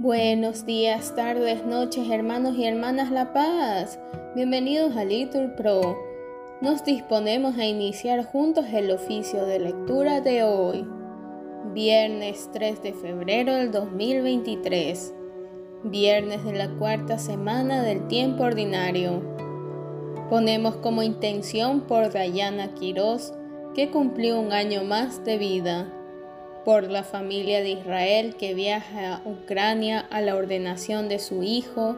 Buenos días, tardes, noches, hermanos y hermanas La Paz. Bienvenidos a Little Pro. Nos disponemos a iniciar juntos el oficio de lectura de hoy, viernes 3 de febrero del 2023, viernes de la cuarta semana del tiempo ordinario. Ponemos como intención por Dayana Quiroz, que cumplió un año más de vida por la familia de Israel que viaja a Ucrania a la ordenación de su hijo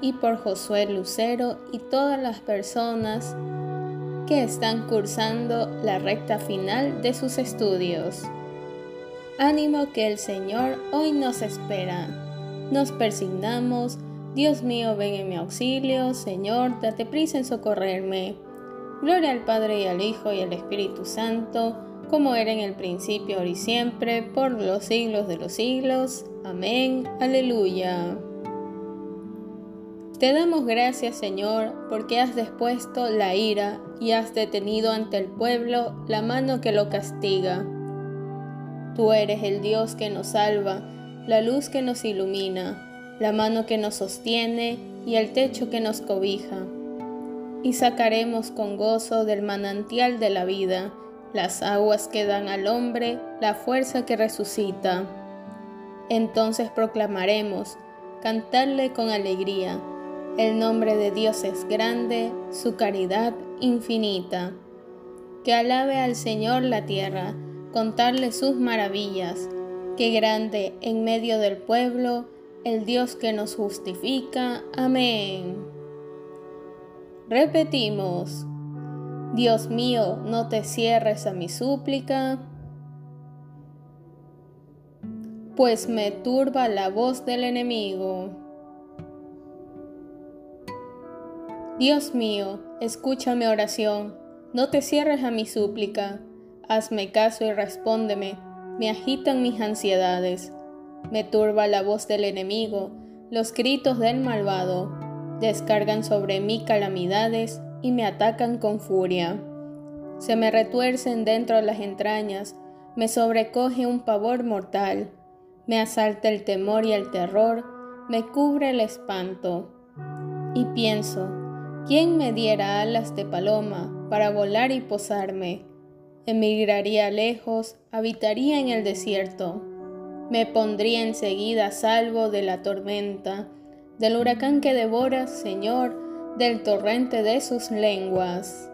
y por Josué Lucero y todas las personas que están cursando la recta final de sus estudios. Ánimo que el Señor hoy nos espera. Nos persignamos. Dios mío, ven en mi auxilio. Señor, date prisa en socorrerme. Gloria al Padre y al Hijo y al Espíritu Santo como era en el principio, ahora y siempre, por los siglos de los siglos. Amén. Aleluya. Te damos gracias, Señor, porque has dispuesto la ira y has detenido ante el pueblo la mano que lo castiga. Tú eres el Dios que nos salva, la luz que nos ilumina, la mano que nos sostiene y el techo que nos cobija. Y sacaremos con gozo del manantial de la vida las aguas que dan al hombre la fuerza que resucita. Entonces proclamaremos, cantarle con alegría, el nombre de Dios es grande, su caridad infinita. Que alabe al Señor la tierra, contarle sus maravillas, que grande en medio del pueblo, el Dios que nos justifica. Amén. Repetimos. Dios mío, no te cierres a mi súplica, pues me turba la voz del enemigo. Dios mío, escucha mi oración, no te cierres a mi súplica, hazme caso y respóndeme, me agitan mis ansiedades, me turba la voz del enemigo, los gritos del malvado, descargan sobre mí calamidades, y me atacan con furia. Se me retuercen dentro de las entrañas, me sobrecoge un pavor mortal, me asalta el temor y el terror, me cubre el espanto. Y pienso, ¿quién me diera alas de paloma para volar y posarme? Emigraría lejos, habitaría en el desierto, me pondría enseguida a salvo de la tormenta, del huracán que devora, Señor, del torrente de sus lenguas.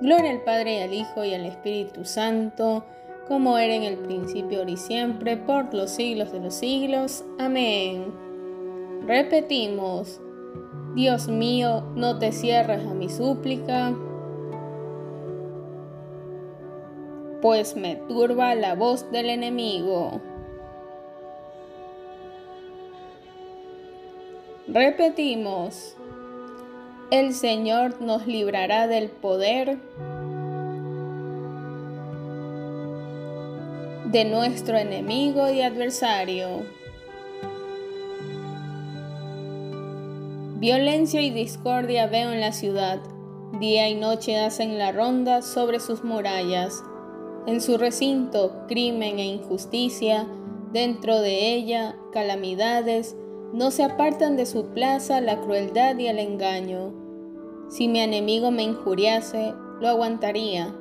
Gloria al Padre y al Hijo y al Espíritu Santo, como era en el principio, y siempre, por los siglos de los siglos. Amén. Repetimos, Dios mío, no te cierres a mi súplica, pues me turba la voz del enemigo. Repetimos, el Señor nos librará del poder de nuestro enemigo y adversario. Violencia y discordia veo en la ciudad. Día y noche hacen la ronda sobre sus murallas. En su recinto, crimen e injusticia. Dentro de ella, calamidades. No se apartan de su plaza la crueldad y el engaño. Si mi enemigo me injuriase, lo aguantaría.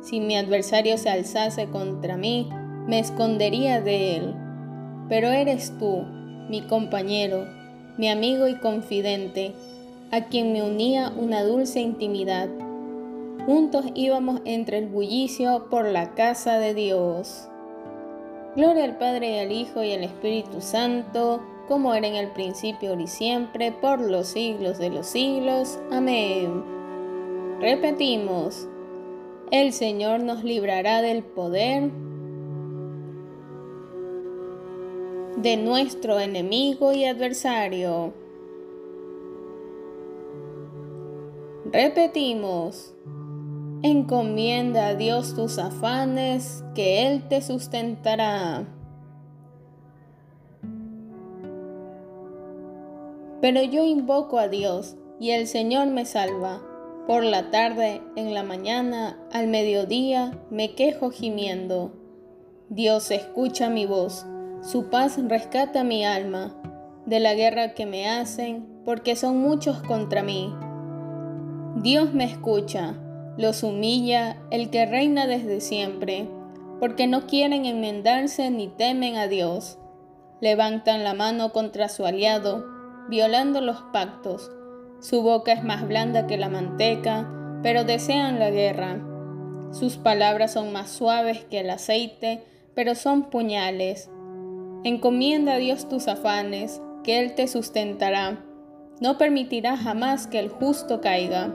Si mi adversario se alzase contra mí, me escondería de él. Pero eres tú, mi compañero, mi amigo y confidente, a quien me unía una dulce intimidad. Juntos íbamos entre el bullicio por la casa de Dios. Gloria al Padre y al Hijo y al Espíritu Santo, como era en el principio, y siempre, por los siglos de los siglos. Amén. Repetimos, el Señor nos librará del poder de nuestro enemigo y adversario. Repetimos, encomienda a Dios tus afanes, que Él te sustentará. Pero yo invoco a Dios y el Señor me salva. Por la tarde, en la mañana, al mediodía, me quejo gimiendo. Dios escucha mi voz, Su paz rescata mi alma de la guerra que me hacen, porque son muchos contra mí. Dios me escucha, los humilla el que reina desde siempre, porque no quieren enmendarse ni temen a Dios. Levantan la mano contra su aliado, violando los pactos. Su boca es más blanda que la manteca, pero desean la guerra. Sus palabras son más suaves que el aceite, pero son puñales. Encomienda a Dios tus afanes, que Él te sustentará. No permitirá jamás que el justo caiga.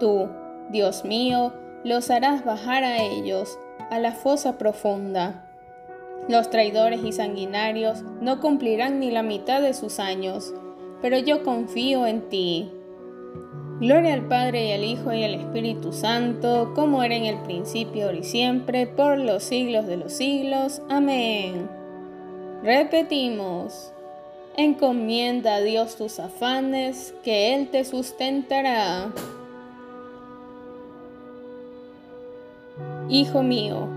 Tú, Dios mío, los harás bajar a ellos, a la fosa profunda. Los traidores y sanguinarios no cumplirán ni la mitad de sus años, pero yo confío en ti. Gloria al Padre y al Hijo y al Espíritu Santo, como era en el principio, ahora y siempre, por los siglos de los siglos. Amén. Repetimos. Encomienda a Dios tus afanes, que Él te sustentará. Hijo mío,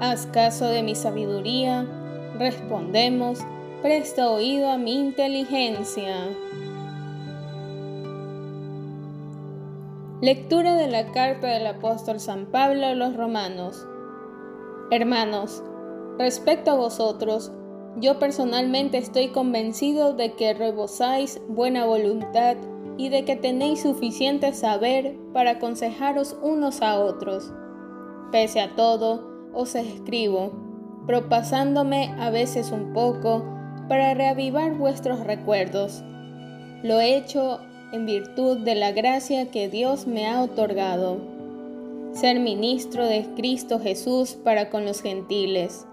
haz caso de mi sabiduría, respondemos, presta oído a mi inteligencia. Lectura de la carta del apóstol San Pablo a los romanos. Hermanos, respecto a vosotros, yo personalmente estoy convencido de que rebosáis buena voluntad y de que tenéis suficiente saber para aconsejaros unos a otros. Pese a todo, os escribo, propasándome a veces un poco para reavivar vuestros recuerdos. Lo he hecho en virtud de la gracia que Dios me ha otorgado, ser ministro de Cristo Jesús para con los gentiles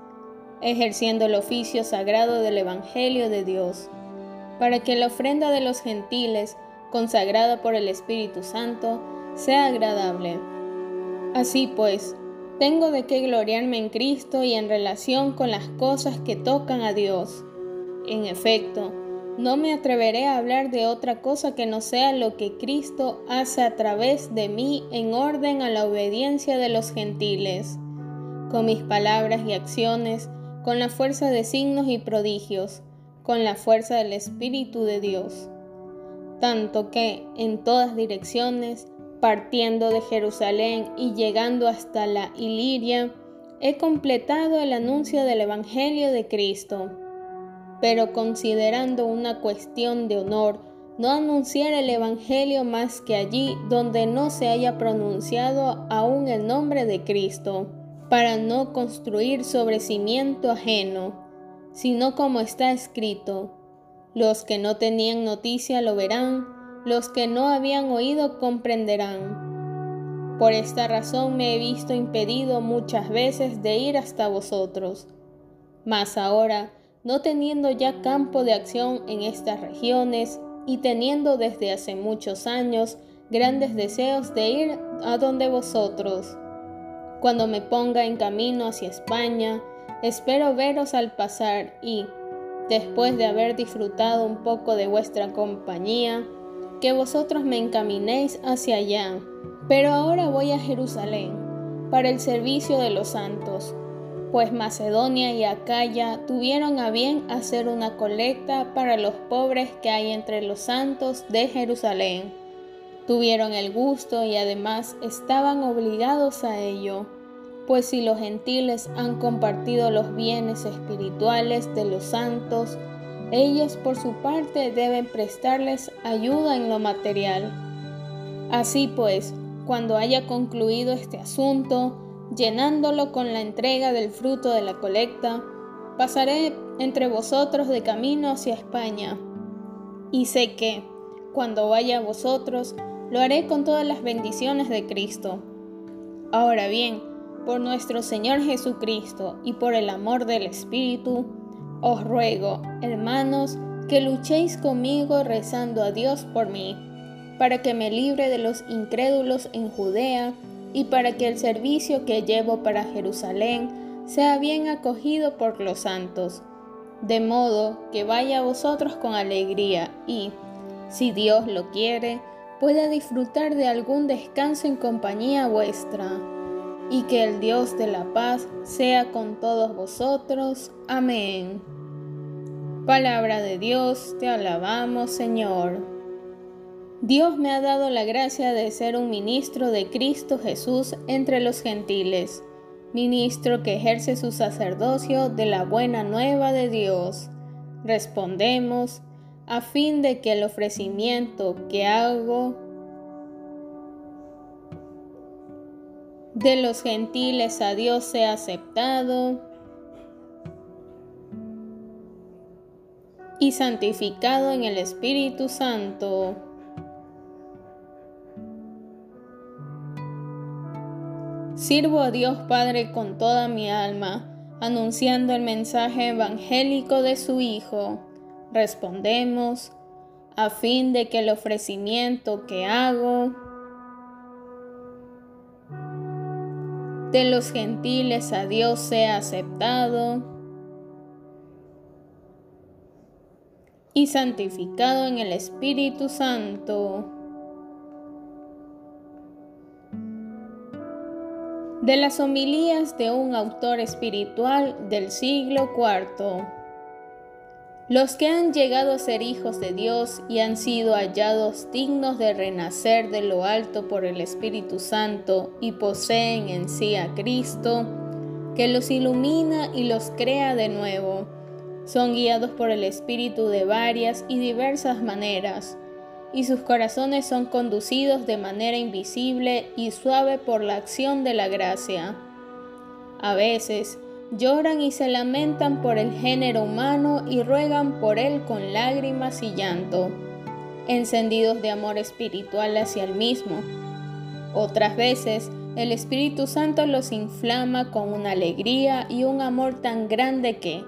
ejerciendo el oficio sagrado del Evangelio de Dios, para que la ofrenda de los gentiles, consagrada por el Espíritu Santo, sea agradable. Así pues, tengo de qué gloriarme en Cristo y en relación con las cosas que tocan a Dios. En efecto, no me atreveré a hablar de otra cosa que no sea lo que Cristo hace a través de mí en orden a la obediencia de los gentiles. Con mis palabras y acciones, con la fuerza de signos y prodigios, con la fuerza del Espíritu de Dios. Tanto que en todas direcciones, partiendo de Jerusalén y llegando hasta la Iliria, he completado el anuncio del Evangelio de Cristo. Pero considerando una cuestión de honor, no anunciar el Evangelio más que allí donde no se haya pronunciado aún el nombre de Cristo para no construir sobre cimiento ajeno, sino como está escrito, los que no tenían noticia lo verán, los que no habían oído comprenderán. Por esta razón me he visto impedido muchas veces de ir hasta vosotros. Mas ahora, no teniendo ya campo de acción en estas regiones, y teniendo desde hace muchos años grandes deseos de ir a donde vosotros, cuando me ponga en camino hacia España, espero veros al pasar y, después de haber disfrutado un poco de vuestra compañía, que vosotros me encaminéis hacia allá. Pero ahora voy a Jerusalén para el servicio de los santos, pues Macedonia y Acaya tuvieron a bien hacer una colecta para los pobres que hay entre los santos de Jerusalén tuvieron el gusto y además estaban obligados a ello, pues si los gentiles han compartido los bienes espirituales de los santos, ellos por su parte deben prestarles ayuda en lo material. Así pues, cuando haya concluido este asunto, llenándolo con la entrega del fruto de la colecta, pasaré entre vosotros de camino hacia España. Y sé que, cuando vaya a vosotros, lo haré con todas las bendiciones de Cristo. Ahora bien, por nuestro Señor Jesucristo y por el amor del Espíritu, os ruego, hermanos, que luchéis conmigo rezando a Dios por mí, para que me libre de los incrédulos en Judea y para que el servicio que llevo para Jerusalén sea bien acogido por los santos, de modo que vaya a vosotros con alegría y, si Dios lo quiere, pueda disfrutar de algún descanso en compañía vuestra. Y que el Dios de la paz sea con todos vosotros. Amén. Palabra de Dios, te alabamos Señor. Dios me ha dado la gracia de ser un ministro de Cristo Jesús entre los gentiles, ministro que ejerce su sacerdocio de la buena nueva de Dios. Respondemos, a fin de que el ofrecimiento que hago de los gentiles a Dios sea aceptado y santificado en el Espíritu Santo. Sirvo a Dios Padre con toda mi alma, anunciando el mensaje evangélico de su Hijo. Respondemos, a fin de que el ofrecimiento que hago de los gentiles a Dios sea aceptado y santificado en el Espíritu Santo. De las homilías de un autor espiritual del siglo IV. Los que han llegado a ser hijos de Dios y han sido hallados dignos de renacer de lo alto por el Espíritu Santo y poseen en sí a Cristo, que los ilumina y los crea de nuevo, son guiados por el Espíritu de varias y diversas maneras, y sus corazones son conducidos de manera invisible y suave por la acción de la gracia. A veces, lloran y se lamentan por el género humano y ruegan por él con lágrimas y llanto, encendidos de amor espiritual hacia el mismo. Otras veces, el Espíritu Santo los inflama con una alegría y un amor tan grande que,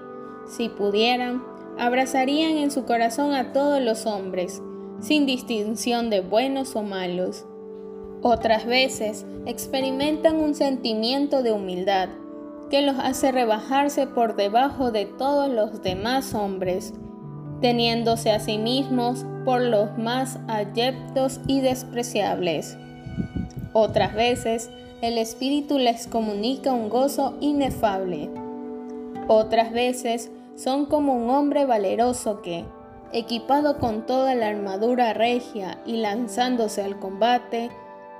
si pudieran, abrazarían en su corazón a todos los hombres, sin distinción de buenos o malos. Otras veces experimentan un sentimiento de humildad, que los hace rebajarse por debajo de todos los demás hombres, teniéndose a sí mismos por los más ayeptos y despreciables. Otras veces, el Espíritu les comunica un gozo inefable. Otras veces, son como un hombre valeroso que, equipado con toda la armadura regia y lanzándose al combate,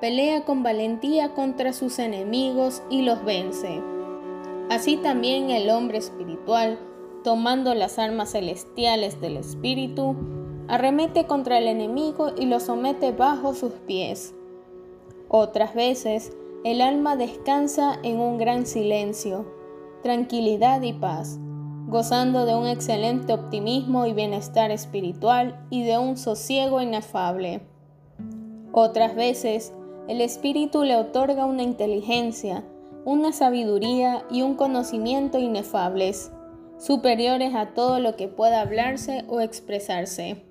pelea con valentía contra sus enemigos y los vence. Así también el hombre espiritual, tomando las armas celestiales del Espíritu, arremete contra el enemigo y lo somete bajo sus pies. Otras veces, el alma descansa en un gran silencio, tranquilidad y paz, gozando de un excelente optimismo y bienestar espiritual y de un sosiego inefable. Otras veces, el Espíritu le otorga una inteligencia, una sabiduría y un conocimiento inefables, superiores a todo lo que pueda hablarse o expresarse.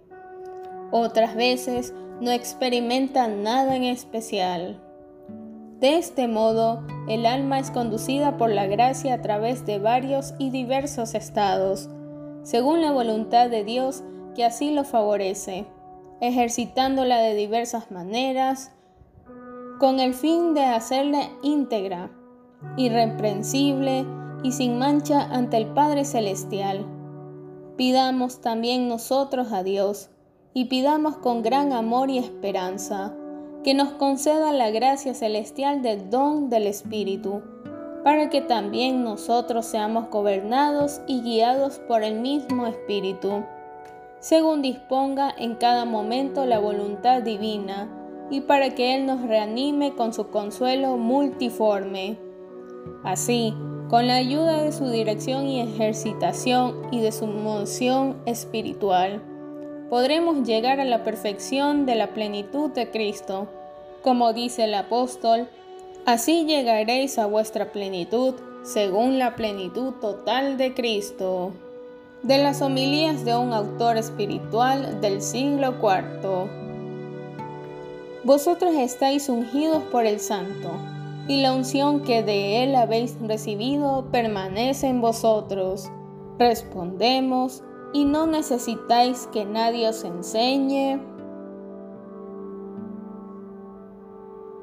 Otras veces no experimentan nada en especial. De este modo, el alma es conducida por la gracia a través de varios y diversos estados, según la voluntad de Dios que así lo favorece, ejercitándola de diversas maneras, con el fin de hacerla íntegra irreprensible y sin mancha ante el Padre Celestial. Pidamos también nosotros a Dios y pidamos con gran amor y esperanza que nos conceda la gracia celestial del don del Espíritu, para que también nosotros seamos gobernados y guiados por el mismo Espíritu, según disponga en cada momento la voluntad divina, y para que Él nos reanime con su consuelo multiforme. Así, con la ayuda de su dirección y ejercitación y de su moción espiritual, podremos llegar a la perfección de la plenitud de Cristo. Como dice el apóstol, así llegaréis a vuestra plenitud según la plenitud total de Cristo. De las homilías de un autor espiritual del siglo IV. Vosotros estáis ungidos por el Santo y la unción que de Él habéis recibido permanece en vosotros. Respondemos, y no necesitáis que nadie os enseñe.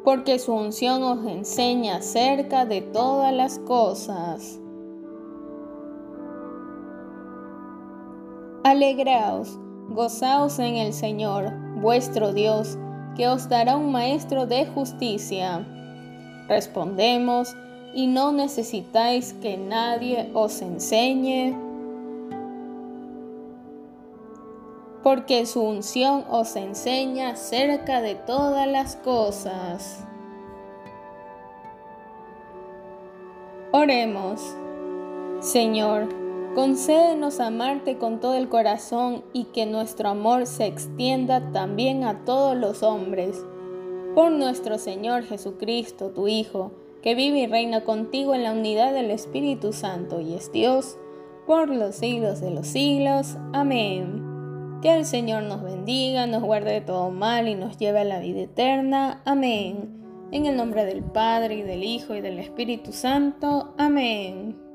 porque su unción os enseña acerca de todas las cosas. Alegraos, gozaos en el Señor, vuestro Dios, que os dará un maestro de justicia. Respondemos, y no necesitáis que nadie os enseñe, porque su unción os enseña acerca de todas las cosas. Oremos. Señor, concédenos amarte con todo el corazón y que nuestro amor se extienda también a todos los hombres. Por nuestro Señor Jesucristo, tu Hijo, que vive y reina contigo en la unidad del Espíritu Santo y es Dios, por los siglos de los siglos. Amén. Que el Señor nos bendiga, nos guarde de todo mal y nos lleve a la vida eterna. Amén. En el nombre del Padre y del Hijo y del Espíritu Santo. Amén.